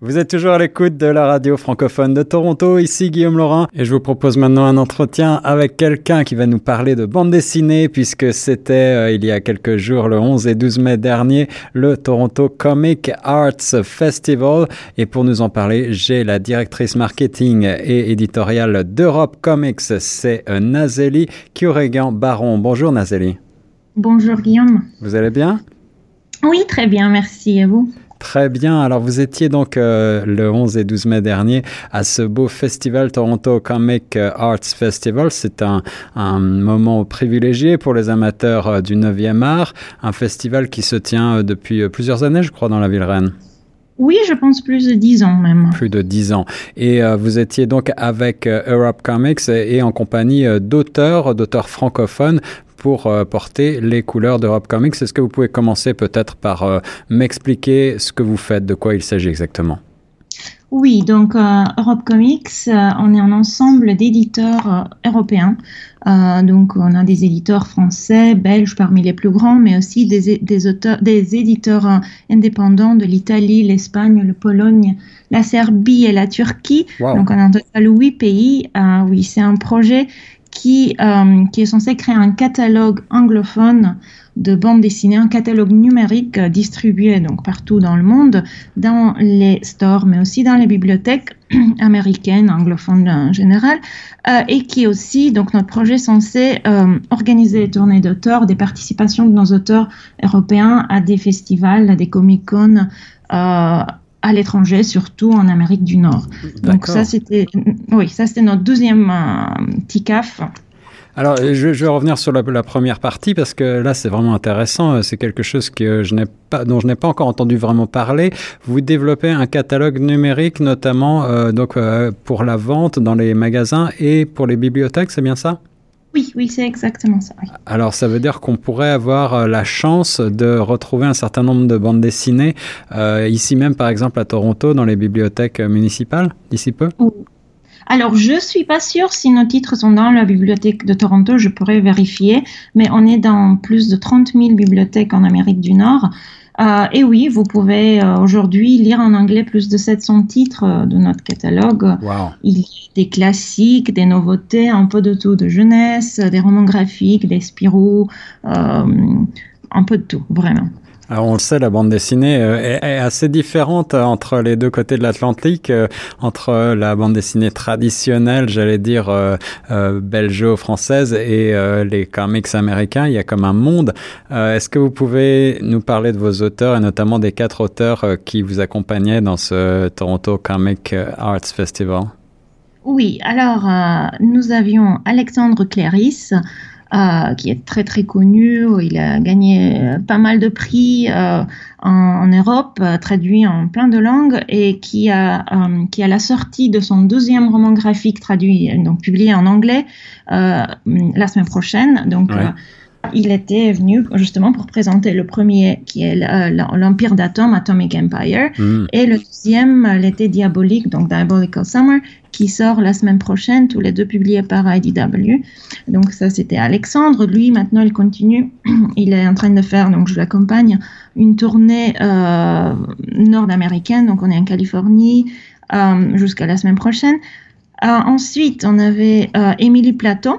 Vous êtes toujours à l'écoute de la radio francophone de Toronto, ici Guillaume Laurent, et je vous propose maintenant un entretien avec quelqu'un qui va nous parler de bande dessinée, puisque c'était euh, il y a quelques jours, le 11 et 12 mai dernier, le Toronto Comic Arts Festival. Et pour nous en parler, j'ai la directrice marketing et éditoriale d'Europe Comics, c'est euh, Nazeli Kioregan Baron. Bonjour Nazeli. Bonjour Guillaume. Vous allez bien? Oui, très bien, merci. à vous? Très bien. Alors, vous étiez donc euh, le 11 et 12 mai dernier à ce beau festival Toronto Comic Arts Festival. C'est un, un, moment privilégié pour les amateurs euh, du 9e art. Un festival qui se tient euh, depuis plusieurs années, je crois, dans la ville Rennes. Oui, je pense plus de dix ans même. Plus de dix ans. Et euh, vous étiez donc avec euh, Europe Comics et, et en compagnie d'auteurs, d'auteurs francophones pour euh, porter les couleurs d'Europe Comics. Est-ce que vous pouvez commencer peut-être par euh, m'expliquer ce que vous faites, de quoi il s'agit exactement? Oui, donc euh, Europe Comics, euh, on est un ensemble d'éditeurs euh, européens. donc on a des éditeurs français, belges parmi les plus grands, mais aussi des, des, auteurs, des éditeurs indépendants de l'Italie, l'Espagne, le Pologne, la Serbie et la Turquie. Wow. Donc on a en total huit pays. oui, c'est un projet qui, euh, qui est censé créer un catalogue anglophone de bande dessinée, un catalogue numérique euh, distribué donc partout dans le monde, dans les stores, mais aussi dans les bibliothèques américaines, anglophones en général, euh, et qui est aussi, donc notre projet censé euh, organiser des tournées d'auteurs, des participations de nos auteurs européens à des festivals, à des Comic-Con, euh, à l'étranger, surtout en Amérique du Nord. Donc ça, c'était, oui, ça c'était notre deuxième euh, TICAF. Alors, je, je, vais revenir sur la, la, première partie parce que là, c'est vraiment intéressant. C'est quelque chose que je n'ai pas, dont je n'ai pas encore entendu vraiment parler. Vous développez un catalogue numérique, notamment euh, donc euh, pour la vente dans les magasins et pour les bibliothèques. C'est bien ça? Oui, oui, c'est exactement ça. Oui. Alors, ça veut dire qu'on pourrait avoir euh, la chance de retrouver un certain nombre de bandes dessinées euh, ici même, par exemple, à Toronto, dans les bibliothèques municipales, d'ici peu? Alors, je suis pas sûre si nos titres sont dans la bibliothèque de Toronto, je pourrais vérifier, mais on est dans plus de 30 000 bibliothèques en Amérique du Nord. Euh, et oui, vous pouvez euh, aujourd'hui lire en anglais plus de 700 titres euh, de notre catalogue. Wow. Il y a des classiques, des nouveautés, un peu de tout, de jeunesse, des romans graphiques, des Spirou, un peu de tout, vraiment. Alors on le sait, la bande dessinée est, est assez différente entre les deux côtés de l'Atlantique, euh, entre la bande dessinée traditionnelle, j'allais dire euh, euh, belgeo-française, et euh, les comics américains. Il y a comme un monde. Euh, Est-ce que vous pouvez nous parler de vos auteurs et notamment des quatre auteurs euh, qui vous accompagnaient dans ce Toronto Comic Arts Festival? Oui, alors nous avions Alexandre Cléris. Euh, qui est très très connu. Il a gagné pas mal de prix euh, en, en, Europe, euh, traduit en plein de langues, et qui a euh, qui a la sortie de son deuxième roman graphique traduit donc publié en anglais euh, la semaine prochaine. Donc ouais. Il était venu justement pour présenter le premier qui est l'Empire d'Atom, Atomic Empire, mm. et le deuxième, l'été diabolique, donc Diabolical Summer, qui sort la semaine prochaine, tous les deux publiés par IDW. Donc ça, c'était Alexandre. Lui, maintenant, il continue. Il est en train de faire, donc je l'accompagne, une tournée euh, nord-américaine. Donc on est en Californie euh, jusqu'à la semaine prochaine. Euh, ensuite, on avait Émilie Platon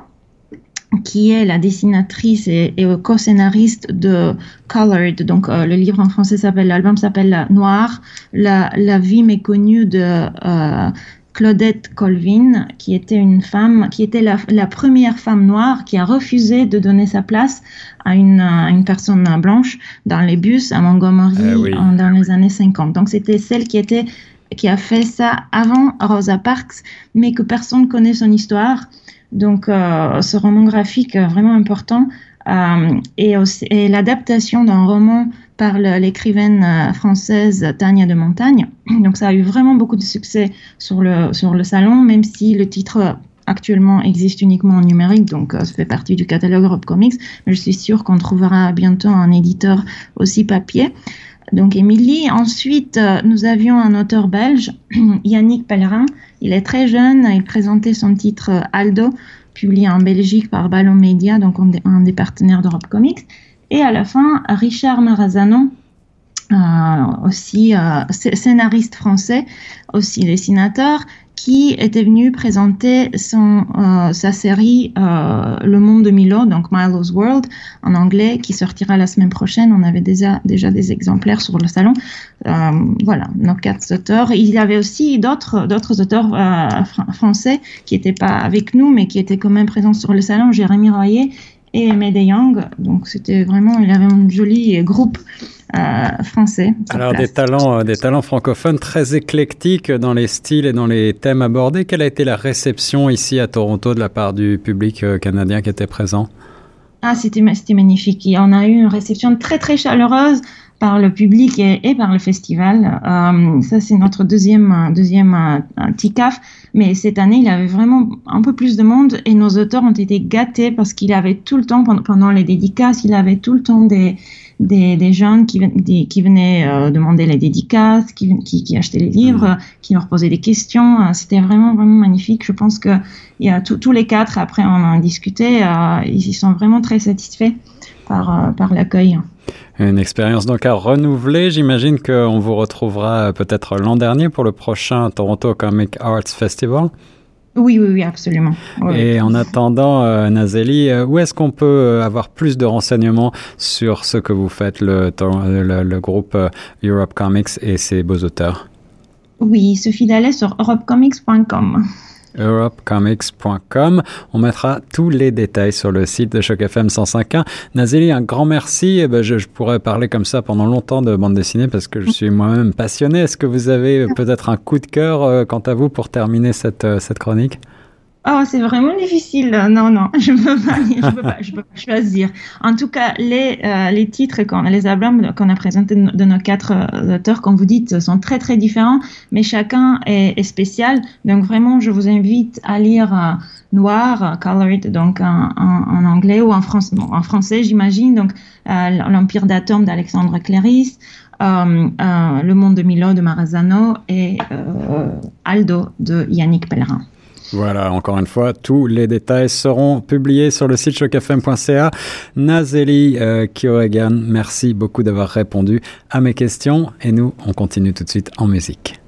qui est la dessinatrice et, et co-scénariste de Colored. Donc, euh, le livre en français s'appelle, l'album s'appelle Noir, la, la vie méconnue de euh, Claudette Colvin, qui était une femme, qui était la, la, première femme noire qui a refusé de donner sa place à une, à une personne blanche dans les bus à Montgomery euh, oui. en, dans les années 50. Donc, c'était celle qui était qui a fait ça avant Rosa Parks, mais que personne connaît son histoire. Donc, euh, ce roman graphique euh, vraiment important euh, et, l'adaptation d'un roman par l'écrivaine française Tania de Montagne. Donc, ça a eu vraiment beaucoup de succès sur le, sur le salon, même si le titre actuellement existe uniquement en numérique, donc ça fait partie du catalogue Europe Comics, mais je suis sûre qu'on trouvera bientôt un éditeur aussi papier. Donc Émilie. Ensuite, nous avions un auteur belge, Yannick Pellerin. Il est très jeune, il présentait son titre Aldo, publié en Belgique par Ballon Media, donc un des partenaires d'Europe Comics. Et à la fin, Richard Marazano, aussi scénariste français, aussi dessinateur, qui était venu présenter son, euh, sa série euh, Le Monde de Milo, donc Milo's World en anglais, qui sortira la semaine prochaine. On avait déjà, déjà des exemplaires sur le salon. Euh, voilà, nos quatre auteurs. Il y avait aussi d'autres, d'autres auteurs français qui n'étaient pas avec nous, mais qui étaient quand même présents sur le salon. Jérémy Royer et Médé Young. Donc c'était vraiment, il avait un joli groupe euh, français. Alors des talents, euh, des talents francophones très éclectiques dans les styles et dans les thèmes abordés. Quelle a été la réception ici à Toronto de la part du public euh, canadien qui était présent? Ah, c'était magnifique. on a eu une réception très très chaleureuse par le public et, par le festival. ça, c'est notre deuxième, deuxième TICAF. Mais cette année, il y avait vraiment un peu plus de monde et nos auteurs ont été gâtés parce qu'il avait tout le temps, pendant les dédicaces, il avait tout le temps des, des, des jeunes qui, qui venaient euh, demander les dédicaces, qui, qui, qui, achetaient les livres, mm. qui leur posaient des questions. Euh, c'était vraiment, vraiment magnifique. Je pense que il y a tous les quatre, après on en a discuté, euh, ils sont vraiment très satisfaits par, par l'accueil. Une expérience donc à renouveler. J'imagine qu'on vous retrouvera peut-être l'an dernier pour le prochain Toronto Comic Arts Festival. Oui, oui, oui, absolument. Et en attendant, euh, Nazeli, euh, où est-ce qu'on peut euh, avoir plus de renseignements sur ce que vous faites, le, le, groupe Europe Comics et ses beaux auteurs? Oui, il suffit d'aller sur europecomics.com europecomics.com. On mettra tous les détails sur le site de Choc FM 105.1. Nazeli, un grand merci. Eh ben, je, pourrais parler comme ça pendant longtemps de bande dessinée parce que je suis moi-même passionné. Est-ce que vous avez peut-être un coup de cœur euh, quant à vous pour terminer cette, euh, cette chronique? Oh, c'est vraiment difficile. Non, non, je ne peux, je peux pas choisir. En tout cas, les, euh, les titres, les albums qu'on a présentés de nos quatre euh, auteurs, comme vous dites, sont très, très différents, mais chacun est, spécial. Donc, vraiment, je vous invite à lire euh, Noir, Colored, donc en, anglais ou en, en français, j'imagine. Donc, L'Empire d'Atomes d'Alexandre Cléris. le monde de Milo de Marazano et Aldo de Yannick Pellerin. Voilà, encore une fois, tous les détails seront publiés sur le site chocfm.ca. Nazeli euh, merci beaucoup d'avoir répondu à mes questions et nous, on continue tout de suite en musique.